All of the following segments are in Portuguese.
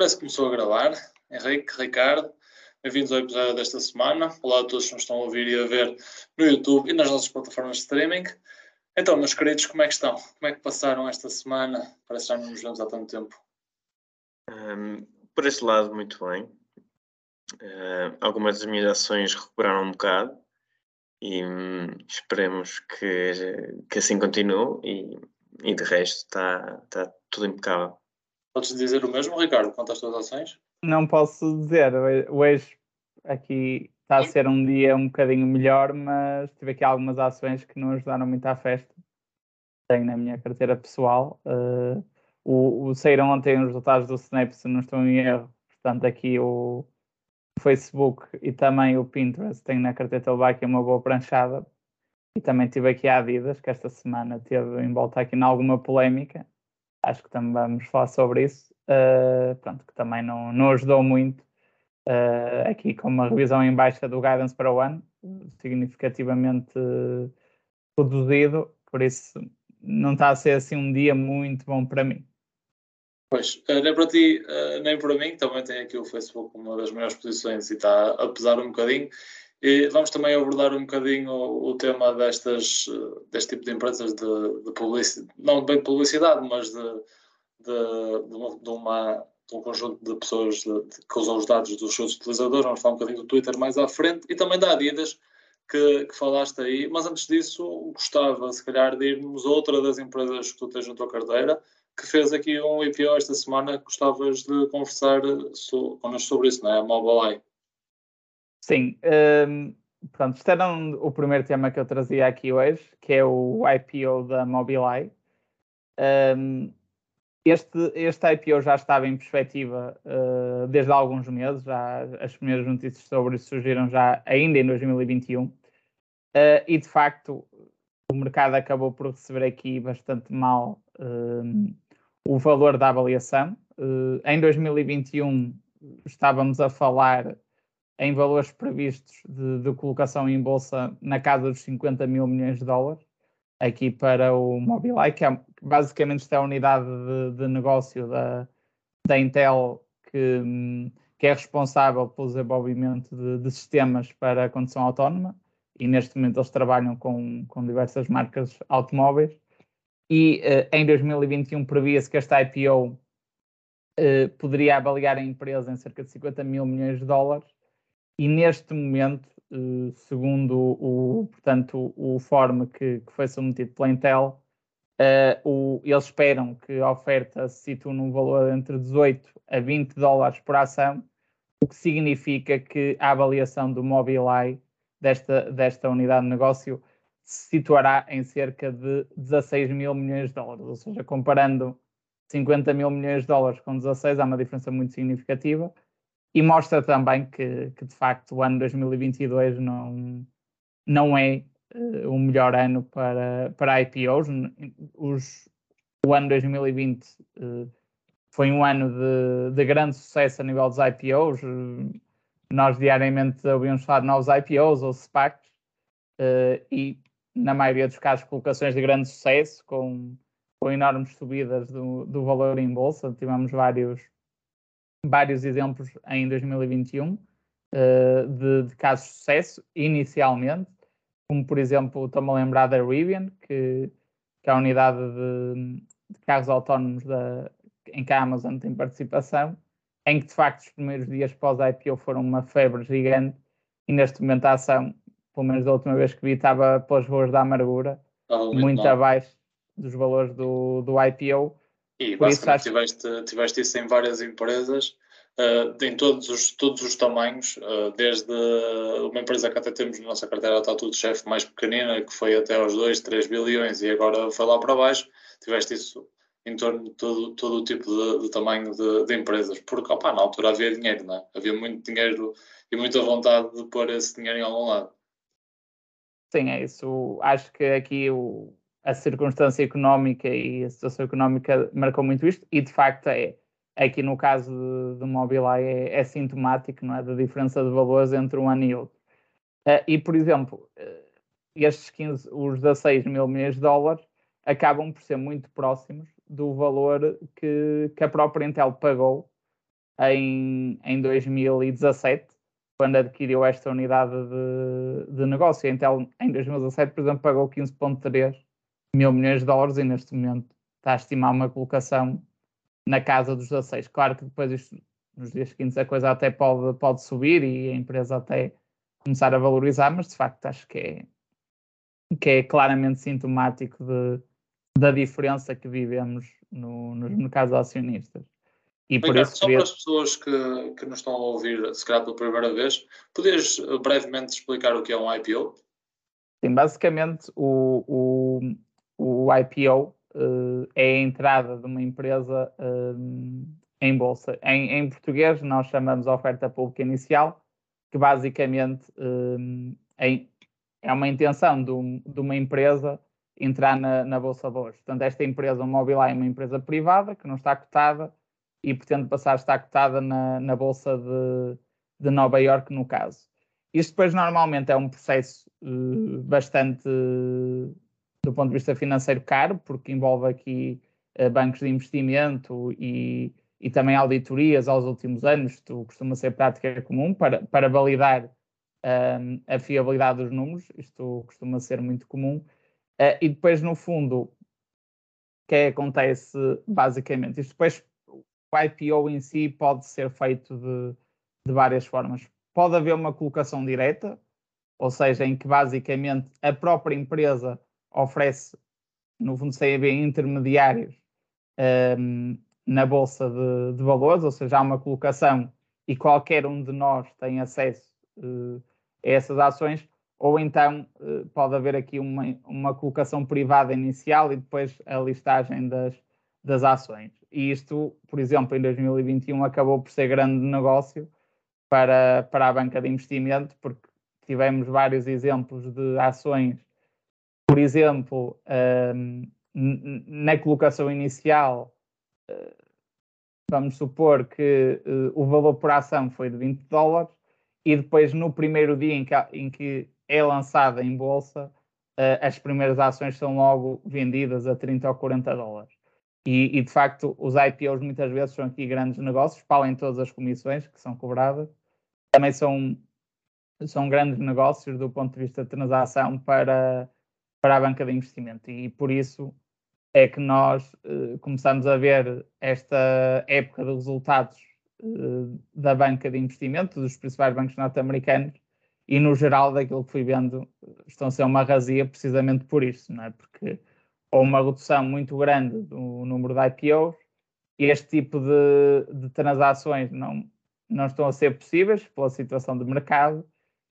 Parece que começou a gravar. Henrique, Ricardo, bem-vindos ao episódio desta semana. Olá a todos que nos estão a ouvir e a ver no YouTube e nas nossas plataformas de streaming. Então, meus queridos, como é que estão? Como é que passaram esta semana? Parece que já não nos vemos há tanto tempo. Um, por este lado, muito bem. Uh, algumas das minhas ações recuperaram um bocado e um, esperemos que, que assim continue e, e de resto está, está tudo impecável. Podes dizer o mesmo, Ricardo, quanto às tuas ações? Não posso dizer. Hoje aqui está a ser um dia um bocadinho melhor, mas tive aqui algumas ações que não ajudaram muito à festa. Tenho na minha carteira pessoal. Uh, o, o, saíram ontem os resultados do Snap, se não estou em erro. Portanto, aqui o, Facebook e também o Pinterest tenho na carteira aqui uma boa pranchada. E também tive aqui a Adidas, que esta semana teve em volta aqui em alguma polémica acho que também vamos falar sobre isso. Uh, pronto, que também não, não ajudou muito uh, aqui com uma revisão em baixa do guidance para o ano, significativamente reduzido, por isso não está a ser assim um dia muito bom para mim. Pois, nem para ti, nem para mim, também tem aqui o Facebook uma das maiores posições e está a pesar um bocadinho. E vamos também abordar um bocadinho o, tema destas, deste tipo de empresas de, de publicidade, não bem publicidade, mas de, de, de, uma, de, uma, de um conjunto de pessoas que usam os dados dos seus utilizadores. Vamos falar um bocadinho do Twitter mais à frente e também da Adidas, que, que, falaste aí. Mas antes disso, gostava, se calhar, de irmos a outra das empresas que tu tens na tua carteira, que fez aqui um IPO esta semana. Gostavas de conversar so, connosco sobre isso, não é? A Mobileye. Sim, um, pronto, este era um, o primeiro tema que eu trazia aqui hoje, que é o IPO da Mobileye. Um, este, este IPO já estava em perspectiva uh, desde há alguns meses, já, as primeiras notícias sobre isso surgiram já ainda em 2021, uh, e de facto o mercado acabou por receber aqui bastante mal uh, o valor da avaliação. Em 2021 estávamos a falar em valores previstos de, de, colocação em bolsa na casa dos 50 mil milhões de dólares, aqui para o Mobileye, que é, basicamente é a unidade de, de negócio da, da Intel que, que, é responsável pelo desenvolvimento de, de, sistemas para a condução autónoma e neste momento eles trabalham com, com diversas marcas automóveis. E uh, em 2021 previa-se que esta IPO eh, poderia avaliar a empresa em cerca de 50 mil milhões de dólares e neste momento, eh, segundo o, portanto, o form que, que foi submetido pela Intel, uh, o, eles esperam que a oferta se situe num valor entre 18 a 20 dólares por ação, o que significa que a avaliação do Mobileye desta, desta unidade de negócio se situará em cerca de 16 mil milhões de dólares, ou seja, comparando 50 mil milhões de dólares com 16, há uma diferença muito significativa e mostra também que, que de facto o ano 2022 não, não é uh, o melhor ano para, para IPOs. Os, o ano 2020 uh, eh, foi um ano de, de, grande sucesso a nível dos IPOs. nós diariamente ouvimos falar de novos IPOs ou SPACs uh, e, na maioria dos casos, colocações de grande sucesso com, com enormes subidas do, do valor em bolsa. Tivemos vários vários exemplos em 2021 uh, eh, de, de, casos de sucesso, inicialmente, como por exemplo, estou-me a lembrar da Rivian, que, que é a unidade de, de carros autónomos da, em que a Amazon tem participação, em que de facto os primeiros dias pós a IPO foram uma febre gigante e neste momento a ação, pelo menos da última vez que vi, estava pelas ruas da amargura, muito mal. abaixo dos valores do, do IPO e Por basicamente tiveste, tiveste isso em várias empresas, uh, em todos os, todos os tamanhos, uh, desde uma empresa que até temos na nossa carteira, está tudo chefe mais pequenina, que foi até aos 2, 3 bilhões e agora foi lá para baixo, tiveste isso em torno de todo, todo o tipo de, de tamanho de, de, empresas, porque opa, na altura havia dinheiro, não é? havia muito dinheiro e muita vontade de pôr esse dinheiro em algum lado. Sim, é isso. Acho que aqui o, a circunstância económica e a situação económica marcou muito isto, e de facto é. Aqui no caso do Mobileye é, é, sintomático não é, da diferença de valores entre um ano e outro. Uh, e, por exemplo, uh, estes 15, os 16 mil milhões de dólares acabam por ser muito próximos do valor que, que a própria Intel pagou em, em 2017, quando adquiriu esta unidade de, de negócio. A Intel, em 2017, por exemplo, pagou 15,3 mil milhões de dólares e neste momento está a estimar uma colocação na casa dos 16. Claro que depois isto, nos dias seguintes a coisa até pode, pode subir e a empresa até começar a valorizar, mas de facto acho que é, que é claramente sintomático de, da diferença que vivemos no, nos mercados acionistas. E por isso só queria... para as pessoas que, que nos estão a ouvir, se calhar pela primeira vez, podias brevemente explicar o que é um IPO? Sim, basicamente o, o, o IPO uh, é a entrada de uma empresa uh, em bolsa. Em, em, português nós chamamos oferta pública inicial, que basicamente é, é uma intenção de, um, de uma empresa entrar na, na Bolsa de Valores. Portanto, esta empresa, o Mobileye, é uma empresa privada que não está cotada e pretende passar a estar cotada na, na Bolsa de, de Nova Iorque, no caso. Isto depois normalmente é um processo uh, bastante, uh, do ponto de vista financeiro, caro, porque envolve aqui uh, bancos de investimento e, e também auditorias aos últimos anos, isto costuma ser prática comum, para, para validar a fiabilidade dos números, isto costuma ser muito comum. Uh, e depois, no fundo, o que é acontece basicamente? Isto depois, o IPO em si pode ser feito de, de várias formas. Pode haver uma colocação direta, ou seja, em que basicamente a própria empresa oferece, no fundo, CEB intermediários um, na bolsa de, de, valores, ou seja, há uma colocação e qualquer um de nós tem acesso uh, a essas ações, ou então eh, pode haver aqui uma, uma colocação privada inicial e depois a listagem das, das ações. E isto, por exemplo, em 2021 acabou por ser grande negócio para, para a banca de investimento, porque tivemos vários exemplos de ações, por exemplo, na colocação inicial, uh, vamos supor que uh, o valor por ação foi de 20 dólares, e depois no primeiro dia em que, em que é lançada em bolsa, uh, as primeiras ações são logo vendidas a 30 ou 40 dólares. E, e, de facto, os IPOs muitas vezes são aqui grandes negócios, de todas as comissões que são cobradas, também são, são grandes negócios do ponto de vista de transação para, para a banca de investimento. E por isso é que nós uh, começamos a ver esta época de resultados uh, da banca de investimento, dos principais bancos norte-americanos, e no geral daquilo que fui vendo estão a ser uma razia precisamente por isso, não é? Porque ou uma redução muito grande do número de IPOs e este tipo de, de transações não, não estão a ser possíveis pela situação do mercado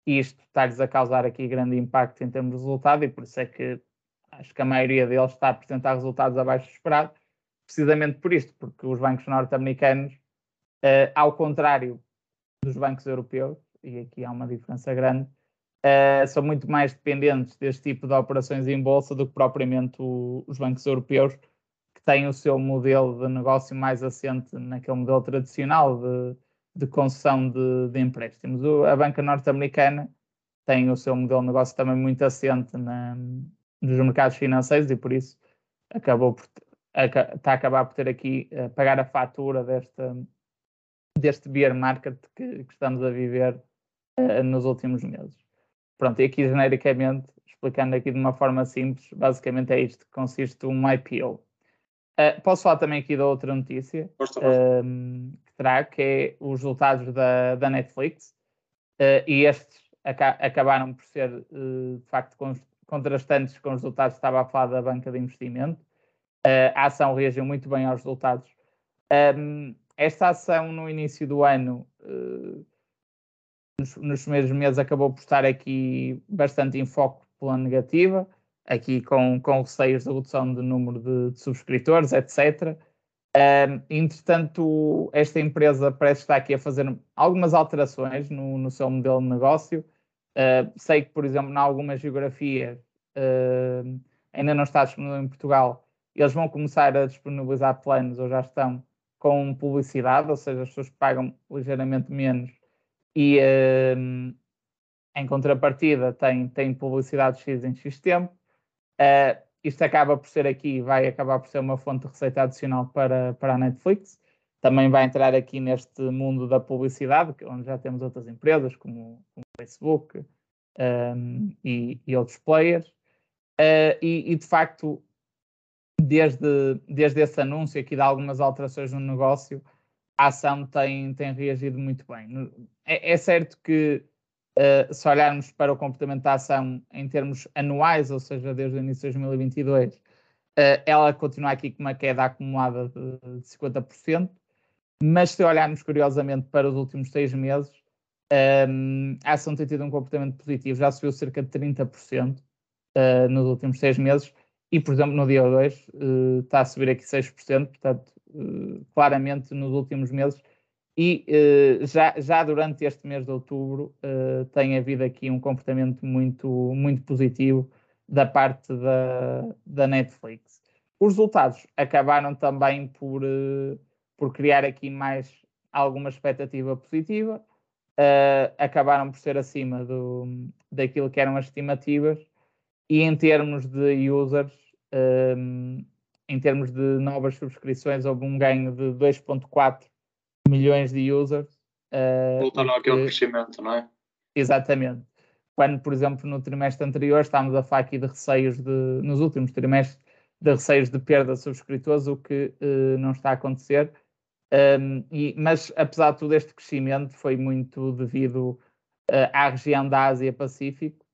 e isto está-lhes a causar aqui grande impacto em termos de resultado e por isso é que acho que a maioria deles está a apresentar resultados abaixo do esperado, precisamente por isto, porque os bancos norte-americanos, uh, ao contrário dos bancos europeus, e aqui há uma diferença grande, uh, são muito mais dependentes deste tipo de operações em bolsa do que propriamente o, os bancos europeus, que têm o seu modelo de negócio mais assente naquele modelo tradicional de, de concessão de, de empréstimos. O, a banca norte-americana tem o seu modelo de negócio também muito assente na, nos mercados financeiros e por isso acabou por, está a acabar por ter aqui a pagar a fatura desta, deste bear market que, que estamos a viver uh, nos últimos meses. Pronto, e aqui genericamente, explicando aqui de uma forma simples, basicamente é isto que consiste um IPO. Uh, eh, posso falar também aqui da outra notícia uh, trago, que é os resultados da, da Netflix, uh, e estes aca acabaram por ser, de facto, contrastantes com os resultados que estava a falar da banca de investimento. a ação reagiu muito bem aos resultados. Um, esta ação, no início do ano, nos, nos primeiros meses acabou por estar aqui bastante em foco pela negativa, aqui com, com receios de redução de número de, de subscritores, etc. Um, entretanto, esta empresa parece estar aqui a fazer algumas alterações no, no seu modelo de negócio. Uh, sei que, por exemplo, em algumas geografias uh, ainda não está disponível em Portugal. Eles vão começar a disponibilizar planos, ou já estão, com publicidade, ou seja, as pessoas pagam ligeiramente menos e uh, em contrapartida tem, tem publicidade X em X tempo. Uh, isto acaba por ser aqui, vai acabar por ser uma fonte de receita adicional para, para a Netflix. também vai entrar aqui neste mundo da publicidade, onde já temos outras empresas como, o Facebook um, e, e, outros players. Uh, e, e, de facto, desde, desde esse anúncio aqui de algumas alterações no negócio, a ação tem, tem reagido muito bem. É, é certo que uh, se olharmos para o comportamento da ação em termos anuais, ou seja, desde o início de 2022, uh, ela continua aqui com uma queda acumulada de, de 50%, mas se olharmos curiosamente para os últimos seis meses, um, a ação tem tido um comportamento positivo, já subiu cerca de 30% uh, eh, nos últimos seis meses, e por exemplo no dia 2 uh, está a subir aqui 6%, portanto, claramente nos últimos meses, e uh, já, já durante este mês de outubro tem havido aqui um comportamento muito, muito positivo da parte da, da Netflix. Os resultados acabaram também por por criar aqui mais alguma expectativa positiva, uh, acabaram por ser acima do, daquilo que eram as estimativas e em termos de users, eh, em termos de novas subscrições, houve um ganho de 2.4 milhões de users. Uh, Voltaram àquele crescimento, não é? Exatamente. Quando, por exemplo, no trimestre anterior estávamos a falar aqui de receios de, nos últimos trimestres, de receios de perda de subscritores, o que uh, não está a acontecer. Um, e, mas, apesar de tudo, este crescimento foi muito devido uh, à região da Ásia-Pacífico,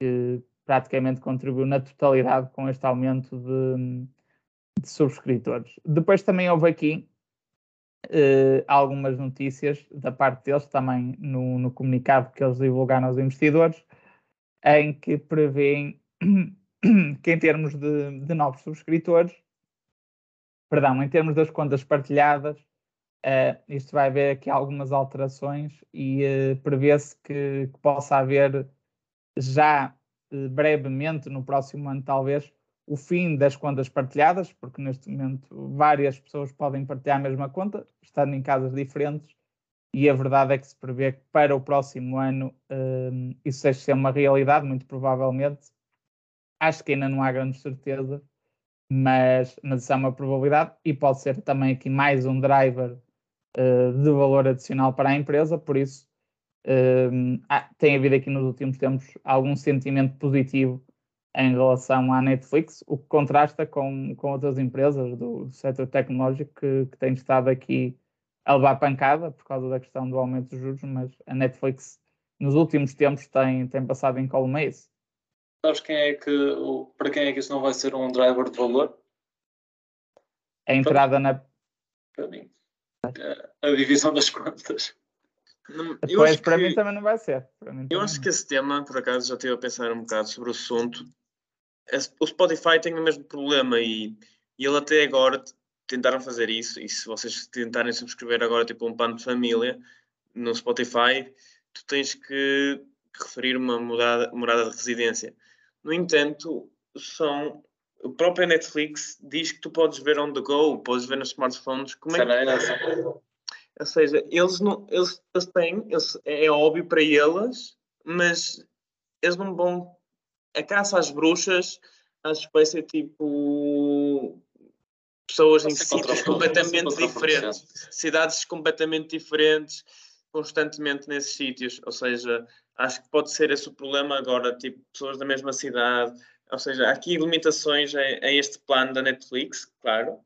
que praticamente contribuiu na totalidade com este aumento de, de subscritores. Depois também houve aqui uh, algumas notícias da parte deles, também no, no comunicado que eles divulgaram aos investidores, em que prevêem que em termos de, de novos subscritores, perdão, em termos das contas partilhadas, Uh, isto vai haver aqui algumas alterações e uh, prevê-se que, que, possa haver já brevemente, no próximo ano talvez, o fim das contas partilhadas, porque neste momento várias pessoas podem partilhar a mesma conta, estando em casas diferentes, e a verdade é que se prevê que para o próximo ano isso seja ser uma realidade, muito provavelmente. Acho que ainda não há grande certeza, mas, mas isso é uma probabilidade e pode ser também aqui mais um driver uh, de valor adicional para a empresa, por isso uh, tem havido aqui nos últimos tempos algum sentimento positivo em relação à Netflix, o que contrasta com, com outras empresas do, do setor tecnológico que, que têm estado aqui a levar pancada por causa da questão do aumento dos juros, mas a Netflix nos últimos tempos tem, tem passado em colme isso. Sabes quem é que, para quem é que isso não vai ser um driver de valor? A entrada na. Para mim a divisão das contas. Não, Depois, para que, mim também não vai ser. eu acho que esse tema, por acaso, já estive a pensar um bocado sobre o assunto. O Spotify tem o mesmo problema e, e ele até agora tentaram fazer isso. E se vocês tentarem subscrever agora tipo um plano de família no Spotify, tu tens que referir uma morada, morada de residência. No entanto, são o próprio Netflix diz que tu podes ver on the go, podes ver nos smartphones. Como é que... Ou seja, eles não, eles, eles têm, eles, é óbvio para eles, mas eles não vão. A caça às bruxas, acho que vai ser tipo pessoas em sítios completamente diferentes, cidades completamente diferentes, constantemente nesses sítios. Ou seja, acho que pode ser esse o problema agora, tipo, pessoas da mesma cidade, ou seja, há aqui limitações a, a, este plano da Netflix, claro,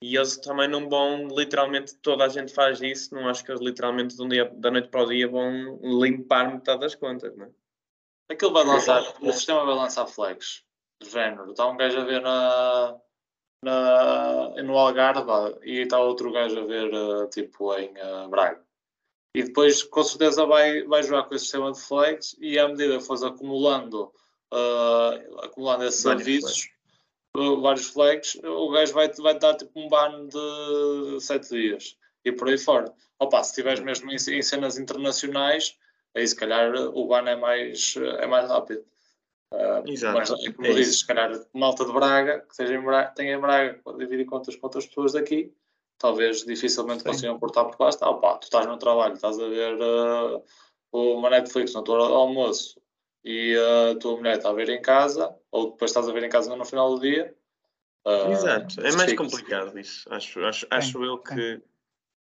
e eles também não vão, literalmente, toda a gente faz isso, não acho que eles literalmente de um dia, da noite para o dia vão limpar metade das contas, não é? Aquilo vai lançar, o sistema vai lançar flags do género. Está um gajo a ver na, na, no Algarve e está outro gajo a ver uh, tipo em uh, Braga. E depois com certeza vai, vai jogar com esse sistema de flags e à medida que fores acumulando uh, acumulando esses vários avisos, flags. Vários flags, o gajo vai, vai dar tipo um ban de 7 dias e por aí fora. Opa, se estiveres mesmo em, em, cenas internacionais, aí se calhar o ban é mais, é mais rápido. Uh, Exato. Mas, como é dizes, se calhar malta de Braga, que seja em Braga, tenha em Braga, pode dividir contas com outras pessoas daqui, talvez dificilmente Sim. consigam portar por lá. Está, opa, tu estás no trabalho, estás a ver uh, uma Netflix no teu almoço, e a tua mulher está a ver em casa, ou depois estás a ver em casa no final do dia. Uh, Exato, é mais complicado isso. Acho, acho, acho eu que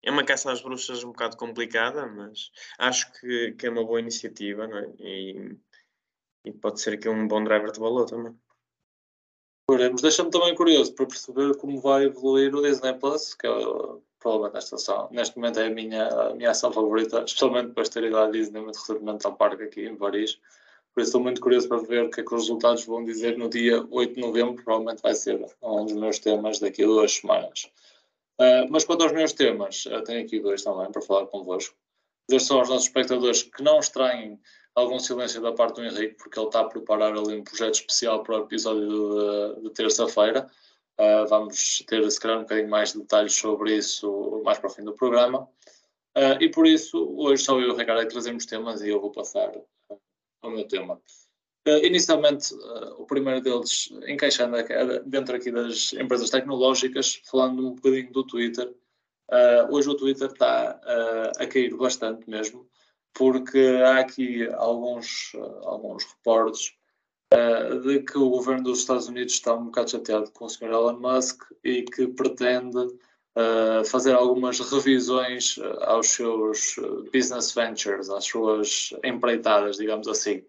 é uma caça às bruxas um bocado complicada, mas acho que, que é uma boa iniciativa não é? e, e pode ser aqui um bom driver de valor também. Veremos. Deixa-me também curioso para perceber como vai evoluir o Disney Plus, que é provavelmente nesta ação. Neste momento é a minha, a minha ação favorita, especialmente depois de ter ido à Disney muito recentemente ao parque aqui em Paris. Por isso estou muito curioso para ver o que é que os resultados vão dizer no dia 8 de novembro, provavelmente vai ser um dos meus temas daqui a duas semanas. Uh, mas quanto aos meus temas, tenho aqui dois também para falar convosco. Dizer só aos nossos espectadores que não estranhem algum silêncio da parte do Henrique, porque ele está a preparar ali um projeto especial para o episódio de, de terça-feira. Uh, vamos ter, se calhar, um bocadinho mais de detalhes sobre isso mais para o fim do programa. Uh, e por isso, hoje só eu e o Ricardo é que trazemos temas e eu vou passar ao meu tema. Uh, inicialmente, uh, o primeiro deles, encaixando dentro aqui das empresas tecnológicas, falando um bocadinho do Twitter. Hoje o Twitter está a cair bastante mesmo, porque há aqui alguns, alguns reportes de que o governo dos Estados Unidos está um bocado chateado com o Sr. Elon Musk e que pretende fazer algumas revisões aos seus business ventures, às suas empreitadas, digamos assim.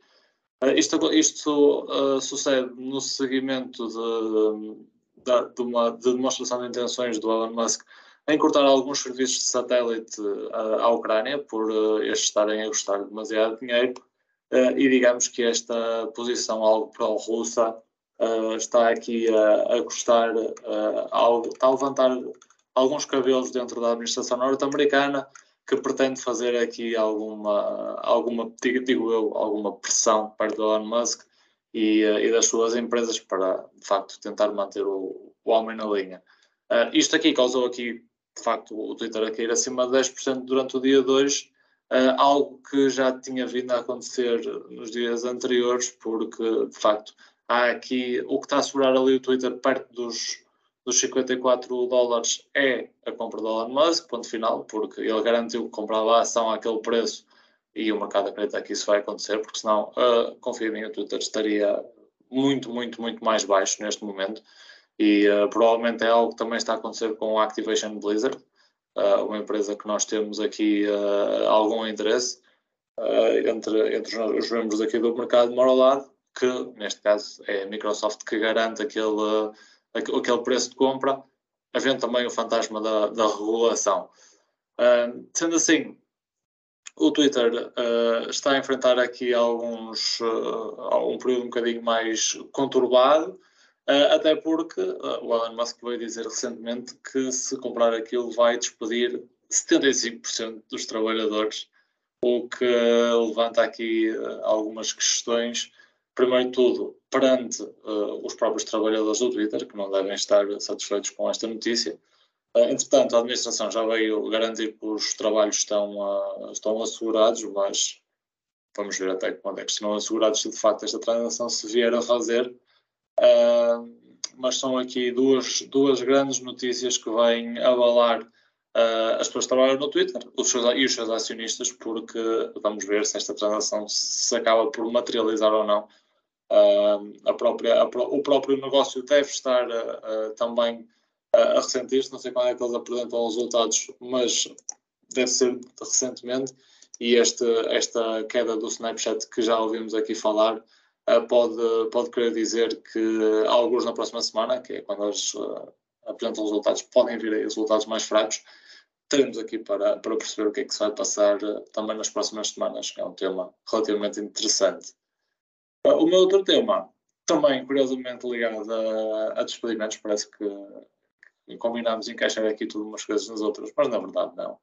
Uh, isto, isto uh, sucede no seguimento de, de, de, uma de demonstração de intenções do Elon Musk em cortar alguns serviços de satélite uh, à Ucrânia por estes estarem a custar demasiado dinheiro. E digamos que esta posição algo pró-russa está aqui a, a custar, está a levantar alguns cabelos dentro da administração norte-americana que pretende fazer aqui alguma, alguma digo eu, alguma pressão perto do Elon Musk e, uh, e, das suas empresas para, de facto, tentar manter o, o homem na linha. Uh, isto aqui causou aqui, de facto, o Twitter a cair acima de 10% durante o dia 2, uh, eh, algo que já tinha vindo a acontecer nos dias anteriores, porque, de facto, há aqui o que está a segurar ali o Twitter perto dos dos 54 dólares é a compra do Elon Musk, ponto final, porque ele garantiu que comprava a ação àquele preço e o mercado acredita que isso vai acontecer, porque senão, uh, confia em mim, o Twitter estaria muito, muito, muito mais baixo neste momento. E uh, provavelmente é algo que também está a acontecer com a Activation Blizzard, uh, uma empresa que nós temos aqui uh, algum interesse entre, entre os membros aqui do mercado de lado, que neste caso é a Microsoft que garante aquele aquele preço de compra, havendo também o fantasma da, da regulação. Uh, sendo assim, o Twitter uh, está a enfrentar aqui alguns, uh, um período um bocadinho mais conturbado, até porque o Elon Musk veio dizer recentemente que se comprar aquilo vai despedir 75% dos trabalhadores, o que levanta aqui algumas questões primeiro de tudo, perante uh, os próprios trabalhadores do Twitter, que não devem estar satisfeitos com esta notícia. Uh, entretanto, a administração já veio garantir que os trabalhos estão, uh, estão assegurados, mas vamos ver até quando é que estão assegurados se de facto esta transação se vier a fazer. mas são aqui duas, duas grandes notícias que vêm abalar as pessoas que trabalham no Twitter os seus, e os seus acionistas, porque vamos ver se esta transação se acaba por materializar ou não a própria, a, o próprio negócio deve estar uh, também a ressentir-se. Não sei quando é que eles apresentam os resultados, mas deve ser recentemente. E este, esta queda do Snapchat que já ouvimos aqui falar pode, pode querer dizer que alguns na próxima semana, que é quando eles apresentam os resultados, podem vir aí resultados mais fracos. Teremos aqui para, para perceber o que é que se vai passar também nas próximas semanas, que é um tema relativamente interessante. O meu outro tema, também curiosamente ligado a, a despedimentos, parece que, combinámos encaixar aqui tudo umas coisas nas outras, mas na verdade não.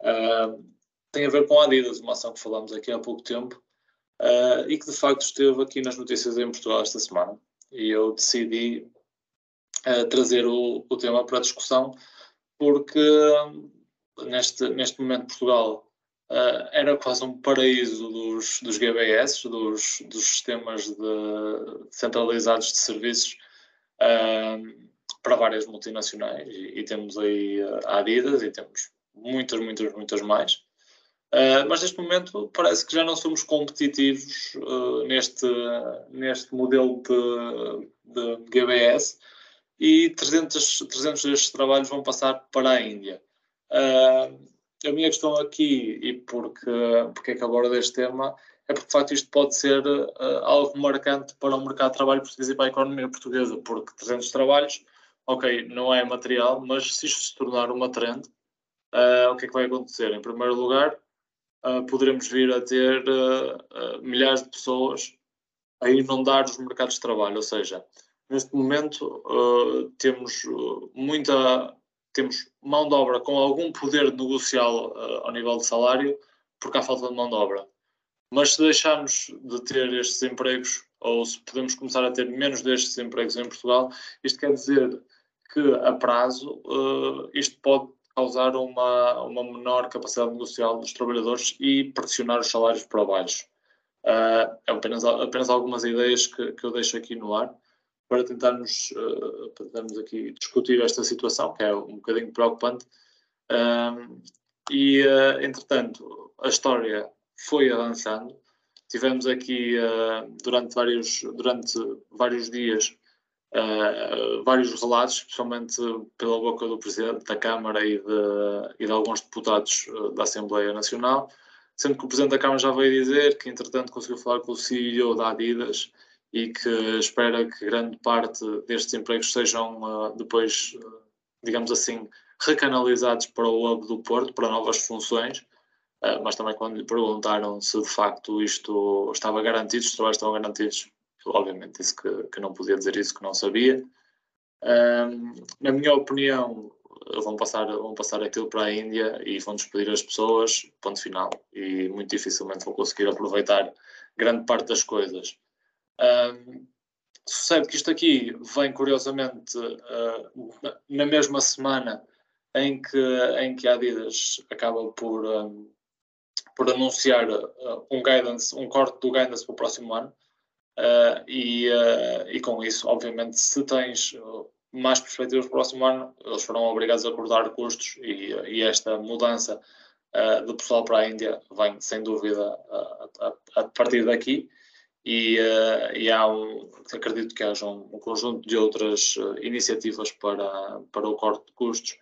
Uh, tem a ver com a Adidas, uma ação que falamos aqui há pouco tempo uh, e que de facto esteve aqui nas notícias em Portugal esta semana. E eu decidi uh, trazer o, o, tema para discussão porque neste, neste momento Portugal uh, era quase um paraíso dos, dos GBS, dos, dos sistemas de, centralizados de serviços uh, para várias multinacionais e, e temos aí a Adidas e temos muitas, muitas, muitas mais. Uh, mas neste momento parece que já não somos competitivos neste, neste modelo de, de GBS e 300, 300 destes trabalhos vão passar para a Índia. A minha questão aqui, e porque, porque é que abordo este tema, é porque de facto isto pode ser uh, algo marcante para o mercado de trabalho português e para a economia portuguesa, porque 300 trabalhos, ok, não é material, mas se isto se tornar uma trend, uh, o que é que vai acontecer? Em primeiro lugar, uh, poderemos vir a ter milhares de pessoas a inundar os mercados de trabalho, ou seja, neste momento temos muita temos mão de obra com algum poder negocial ao nível de salário, porque há falta de mão de obra mas se deixarmos de ter estes empregos, ou se podemos começar a ter menos destes empregos em Portugal, isto quer dizer que a prazo uh, isto pode causar uma, uma menor capacidade negocial dos trabalhadores e pressionar os salários para baixo. Uh, é apenas, apenas algumas ideias que, que eu deixo aqui no ar para tentarmos, uh, para tentarmos aqui discutir esta situação, que é um bocadinho preocupante. e, entretanto, a história foi avançando. Tivemos aqui uh, durante, vários, durante vários dias uh, vários relatos, especialmente pela boca do Presidente da Câmara e de, e de alguns deputados uh, da Assembleia Nacional, sendo que o Presidente da Câmara já veio dizer que, entretanto, conseguiu falar com o CEO da Adidas e que espera que grande parte destes empregos sejam depois, digamos assim, recanalizados para o Hub do Porto, para novas funções. Ah, mas também quando lhe perguntaram se de facto isto estava garantido, os trabalhos estavam garantidos, obviamente disse que, que não podia dizer isso, que não sabia. Na minha opinião, vão passar, vão passar aquilo para a Índia e vão despedir as pessoas, ponto final, e muito dificilmente vão conseguir aproveitar grande parte das coisas. Um, que isto aqui vem curiosamente uh, na mesma semana em que, em que a Adidas acaba por, um, por anunciar uh, um guidance, um corte do guidance para o próximo ano. Uh, e, e com isso, obviamente, se tens mais perspectivas para o próximo ano, eles foram obrigados a cortar custos e, e esta mudança uh, do pessoal para a Índia vem, sem dúvida, a, a partir daqui. E, uh, e, há um, acredito que haja um, um conjunto de outras uh, iniciativas para, para o corte de custos,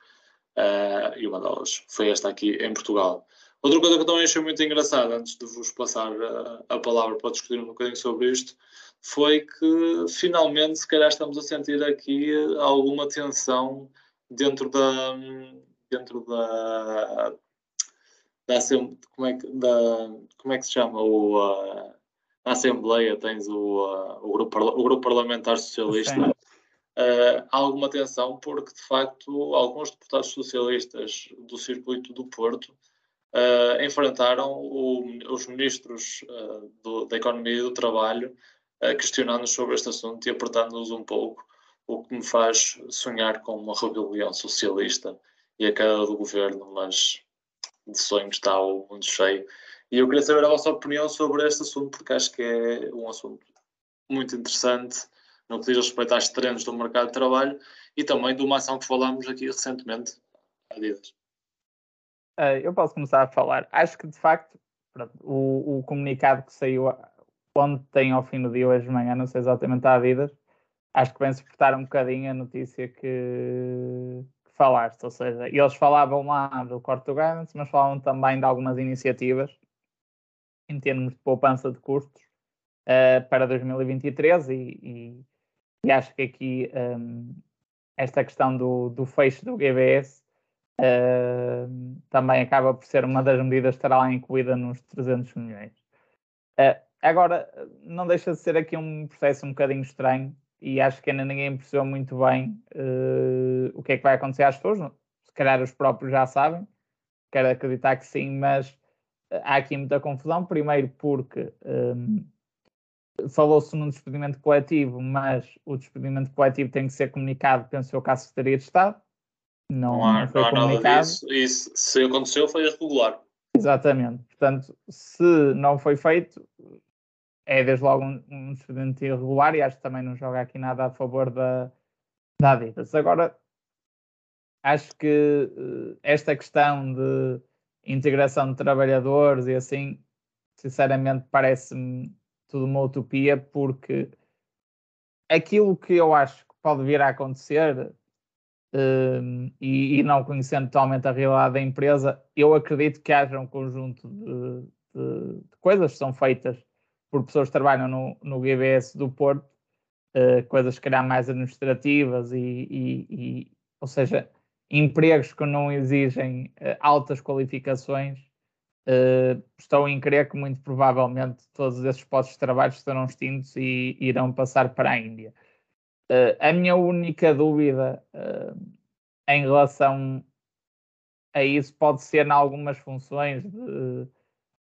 uh, e uma delas foi esta aqui em Portugal. Outra coisa que eu também achei muito engraçada, antes de vos passar a, palavra para discutir um bocadinho sobre isto, foi que finalmente, se calhar, estamos a sentir aqui alguma tensão dentro da. dentro da. da como, é que, da, como é que se chama? O, na Assembleia tens o, uh, o, grupo, o grupo Parlamentar Socialista. Uh, há alguma tensão porque, de facto, alguns deputados socialistas do circuito do Porto uh, enfrentaram o, os ministros uh, do, da Economia e do Trabalho, uh, questionando-nos sobre este assunto e apertando-nos um pouco, o que me faz sonhar com uma rebelião socialista e a queda do governo, mas de sonhos está o mundo cheio. E eu queria saber a vossa opinião sobre este assunto, porque acho que é um assunto muito interessante no que diz respeito às trends do mercado de trabalho e também de uma ação que falámos aqui recentemente, há dias. Uh, eu posso começar a falar. Acho que de facto o, o, comunicado que saiu ontem ao fim do dia, hoje de manhã, não sei exatamente a Adidas, acho que vem suportar um bocadinho a notícia que, que falaste. Ou seja, eles falavam lá do corte do mas falavam também de algumas iniciativas em termos de poupança de custos uh, para 2023 e, e, e, acho que aqui um, esta questão do, do fecho do GBS uh, também acaba por ser uma das medidas que estará lá incluída nos 300 milhões. Uh, agora, não deixa de ser aqui um processo um bocadinho estranho e acho que ainda ninguém percebeu muito bem uh, o que é que vai acontecer às pessoas. Se calhar os próprios já sabem, quero acreditar que sim, mas há aqui muita confusão. Primeiro, porque um, falou-se num despedimento coletivo, mas o despedimento coletivo tem que ser comunicado, penso eu, à Secretaria de Estado. Não, não há, não há nada disso. E se aconteceu, foi irregular. Exatamente. Portanto, se não foi feito, é desde logo um, um expediente irregular e acho que também não joga aqui nada a favor da, da Adidas. Agora, acho que uh, esta questão de integração de trabalhadores e assim, sinceramente, parece-me tudo uma utopia, porque aquilo que eu acho que pode vir a acontecer uh, e, e, não conhecendo totalmente a realidade da empresa, eu acredito que haja um conjunto de, de, de coisas que são feitas por pessoas que trabalham no, no GBS do Porto, uh, coisas que calhar mais administrativas e, e, e, ou seja, empregos que não exigem uh, altas qualificações, uh, estou em crer que muito provavelmente todos esses postos de trabalho estarão extintos e irão passar para a Índia. Uh, a minha única dúvida em relação a isso pode ser em algumas funções de,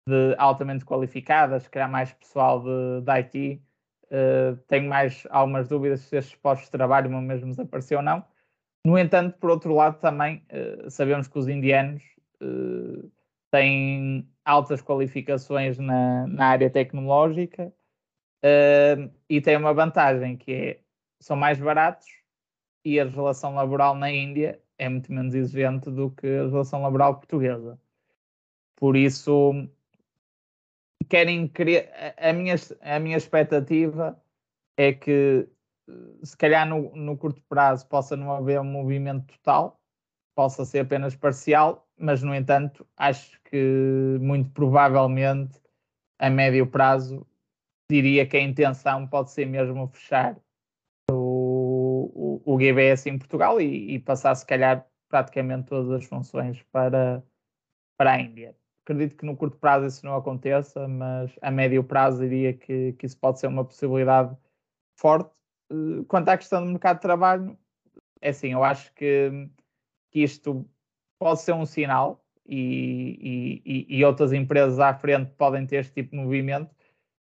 de altamente qualificadas, criar mais pessoal de, de IT. tenho mais algumas dúvidas se estes postos de trabalho vão mesmo desaparecer ou não no entanto, por outro lado, também uh, sabemos que os indianos uh, têm altas qualificações na, na área tecnológica uh, e têm uma vantagem que é são mais baratos e a relação laboral na Índia é muito menos exigente do que a relação laboral portuguesa. Por isso, querem querer. A minha, a minha expectativa é que se calhar no, no, curto prazo possa não haver um movimento total, possa ser apenas parcial, mas no entanto acho que muito provavelmente a médio prazo diria que a intenção pode ser mesmo fechar o, o, o GBS em Portugal e, e, passar se calhar praticamente todas as funções para, para a Índia. Acredito que no curto prazo isso não aconteça, mas a médio prazo diria que, que isso pode ser uma possibilidade forte quanto à questão do mercado de trabalho, é assim, eu acho que, que isto pode ser um sinal e, e, e, outras empresas à frente podem ter este tipo de movimento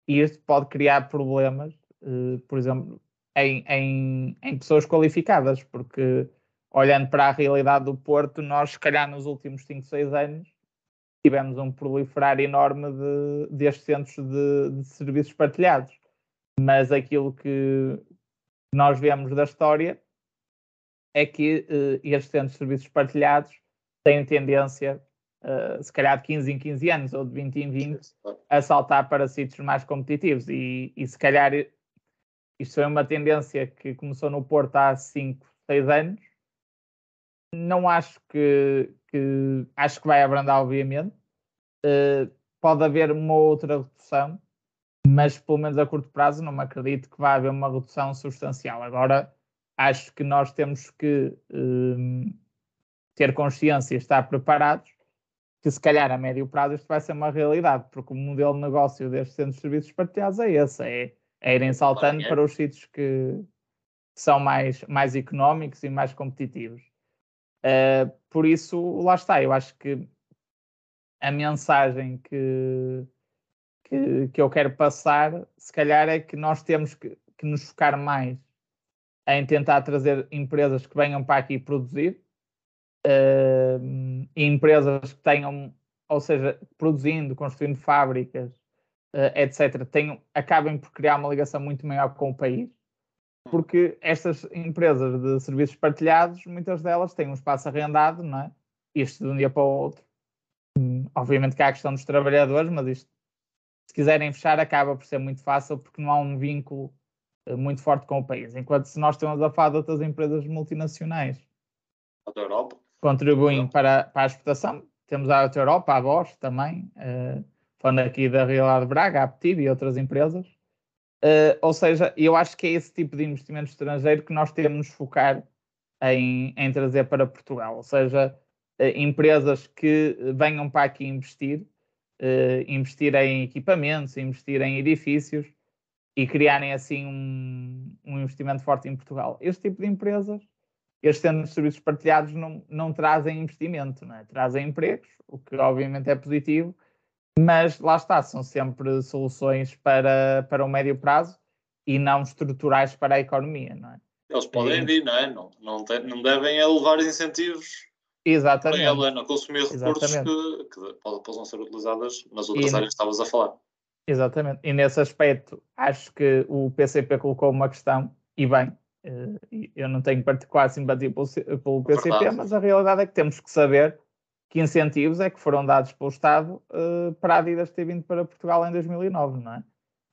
e isto pode criar problemas, uh, por exemplo, em, em, em, pessoas qualificadas, porque olhando para a realidade do Porto, nós, se calhar, nos últimos 5, 6 anos, tivemos um proliferar enorme de, destes centros de, de serviços partilhados. Mas aquilo que, nós vemos da história é que uh, estes centros de serviços partilhados têm tendência, uh, se calhar de 15 em 15 anos ou de 20 em 20, a saltar para sítios mais competitivos. E, e se calhar isto é uma tendência que começou no Porto há 5, 6 anos. Não acho que, que acho que vai abrandar, obviamente. Uh, pode haver uma outra redução, mas pelo menos a curto prazo não me acredito que vá haver uma redução substancial. Agora, acho que nós temos que um, ter consciência e estar preparados que se calhar a médio prazo isto vai ser uma realidade, porque o modelo de negócio destes centros de serviços partilhados é esse, é, é irem saltando para os sítios que, que são mais, mais económicos e mais competitivos. Uh, por isso, lá está, eu acho que a mensagem que, que, que eu quero passar, se calhar, é que nós temos que, que nos focar mais em tentar trazer empresas que venham para aqui produzir uh, empresas que tenham, ou seja, produzindo, construindo fábricas, uh, etc., tenham, acabem por criar uma ligação muito maior com o país, porque estas empresas de serviços partilhados, muitas delas têm um espaço arrendado, não é? Isto de um dia para o outro. Hum, obviamente que há a questão dos trabalhadores, mas isto se quiserem fechar, acaba por ser muito fácil porque não há um vínculo eh, muito forte com o país. Enquanto se nós estamos a falar de outras empresas multinacionais da Europa. contribuem para, para a exportação, temos a Auto Europa, a Bosch também, uh, falando aqui da Realidade de Braga, a Aptiv e outras empresas. Uh, ou seja, eu acho que é esse tipo de investimento estrangeiro que nós temos de focar em, em trazer para Portugal. Ou seja, uh, empresas que venham para aqui investir uh, investir em equipamentos, investir em edifícios e criarem assim um, um, investimento forte em Portugal. Este tipo de empresas, estes centros de serviços partilhados, não, não trazem investimento, não é? trazem empregos, o que obviamente é positivo, mas lá está, são sempre soluções para, para o médio prazo e não estruturais para a economia, não é? Eles podem vir, não é? Não, não, tem, não devem levar incentivos Exatamente. Ela não consumir recursos que, que, possam ser utilizados nas outras e, áreas que estavas a falar. Exatamente. E nesse aspecto, acho que o PCP colocou uma questão, e bem, eh, eu não tenho particular simpatia pelo, pelo PCP, Verdade. mas a realidade é que temos que saber que incentivos é que foram dados pelo Estado uh, para a Adidas ter vindo para Portugal em 2009, não é?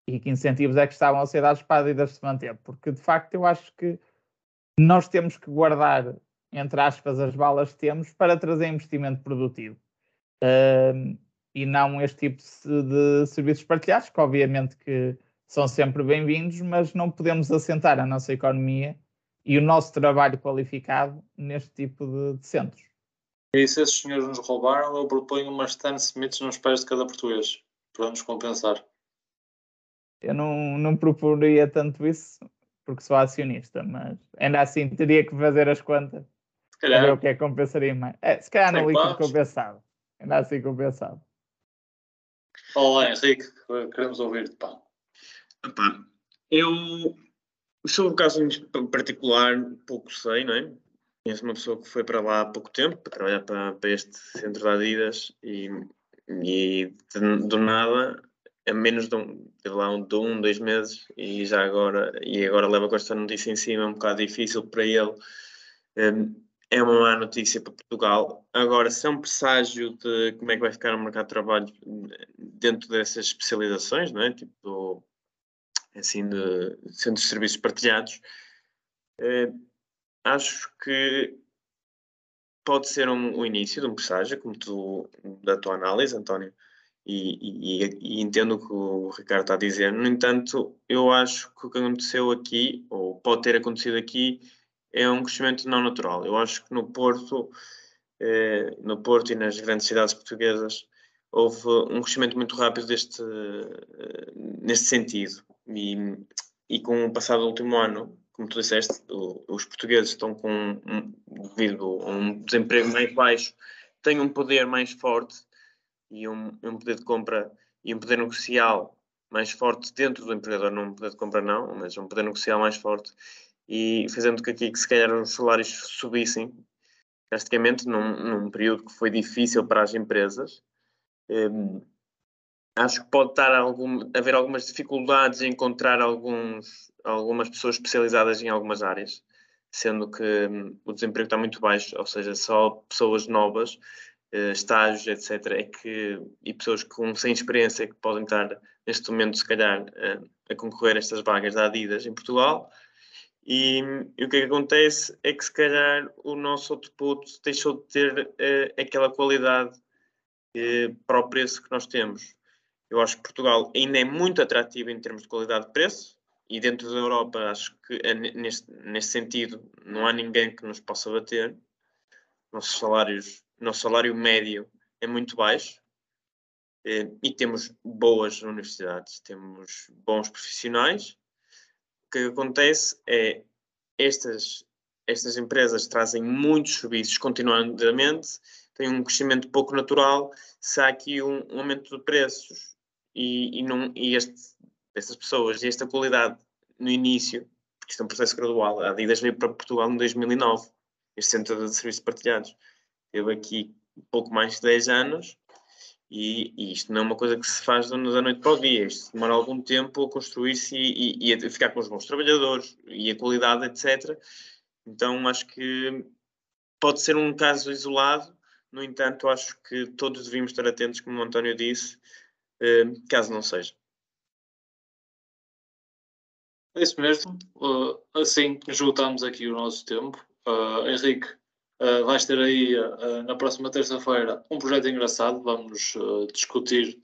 E que incentivos é que estavam a ser dados para a Adidas se manter? Porque, de facto, eu acho que nós temos que guardar entre aspas, as balas que temos para trazer investimento produtivo. Uh, e não este tipo de serviços partilhados, que obviamente que são sempre bem-vindos, mas não podemos assentar a nossa economia e o nosso trabalho qualificado neste tipo de, de centros. E se esses senhores nos roubaram, eu proponho uma Stan Smiths nos pés de cada português, para nos compensar. Eu não, não proporia tanto isso, porque sou acionista, mas ainda assim teria que fazer as contas. Se calhar. Ver o que é que compensaria mais. É, se calhar no líquido compensado. Ainda assim compensado. Olá, Henrique, queremos ouvir-te, pá. Epá, eu, sobre o caso em particular, pouco sei, não é? Conheço uma pessoa que foi para lá há pouco tempo, para trabalhar para, para este centro de Adidas, e, e de, do nada, a menos de um, teve lá um, de um, dois meses, e já agora, e agora leva com esta notícia em cima, é um bocado difícil para ele. Um, é uma má notícia para Portugal. Agora, se é um presságio de como é que vai ficar o mercado de trabalho dentro dessas especializações, não é? Tipo, assim, de centros de serviços partilhados, eh, acho que pode ser um, o início de um presságio, como tu, da tua análise, António, e, e, e, entendo o que o Ricardo está a dizer. No entanto, eu acho que o que aconteceu aqui, ou pode ter acontecido aqui, é um crescimento não natural. Eu acho que no Porto, eh, no Porto e nas grandes cidades portuguesas, houve um crescimento muito rápido deste, eh, neste sentido. E, e com o passado último ano, como tu disseste, o, os portugueses estão com, um, devido a um desemprego mais baixo, têm um poder mais forte e um, um poder de compra e um poder negocial mais forte dentro do empregador, não um poder de compra não, mas um poder negocial mais forte e fazendo com que aqui se calhar os salários subissem drasticamente num, num período que foi difícil para as empresas. Um, acho que pode estar algum, haver algumas dificuldades em encontrar alguns, algumas pessoas especializadas em algumas áreas, sendo que um, o desemprego está muito baixo, ou seja, só pessoas novas, uh, estágios, etc., é que, e pessoas com, sem experiência que podem estar neste momento, se calhar, uh, a concorrer a estas vagas da Adidas em Portugal. E, e, o que, é que acontece é que se calhar o nosso output deixou de ter uh, aquela qualidade uh, para o preço que nós temos. Eu acho que Portugal ainda é muito atrativo em termos de qualidade de preço e dentro da Europa acho que é neste, neste sentido não há ninguém que nos possa bater. Nossos salários, nosso salário médio é muito baixo uh, e temos boas universidades, temos bons profissionais que acontece é estas, estas empresas trazem muitos serviços continuadamente, têm um crescimento pouco natural, se há aqui um, um aumento de preços e, e, não, e este, estas pessoas e esta qualidade no início, porque isto é um processo gradual, a Adidas veio para Portugal em 2009, este centro de serviços partilhados. Teve aqui pouco mais de 10 anos e, e, isto não é uma coisa que se faz da noite para o dia, isto demora algum tempo a construir-se e, e, e, a ficar com os bons trabalhadores e a qualidade, etc. Então acho que pode ser um caso isolado, no entanto, acho que todos devíamos estar atentos, como o António disse, eh, caso não seja. É isso mesmo. Uh, assim esgotamos aqui o nosso tempo. Uh, Henrique, Uh, vais ter aí uh, na próxima terça-feira um projeto engraçado. Vamos uh, discutir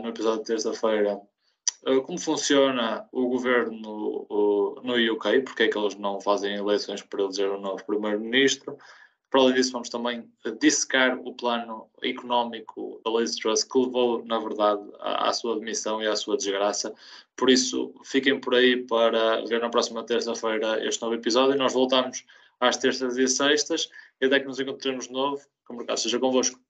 no episódio de terça-feira como funciona o governo no UK, porque é que eles não fazem eleições para eleger um novo primeiro-ministro. Para além disso, vamos também dissecar o plano económico da Liz Truss, que levou, na verdade, à sua demissão e à sua desgraça. Por isso, fiquem por aí para ver na próxima terça-feira este novo episódio e nós voltamos às terças e sextas, e até que nos encontremos de novo, que o mercado seja convosco.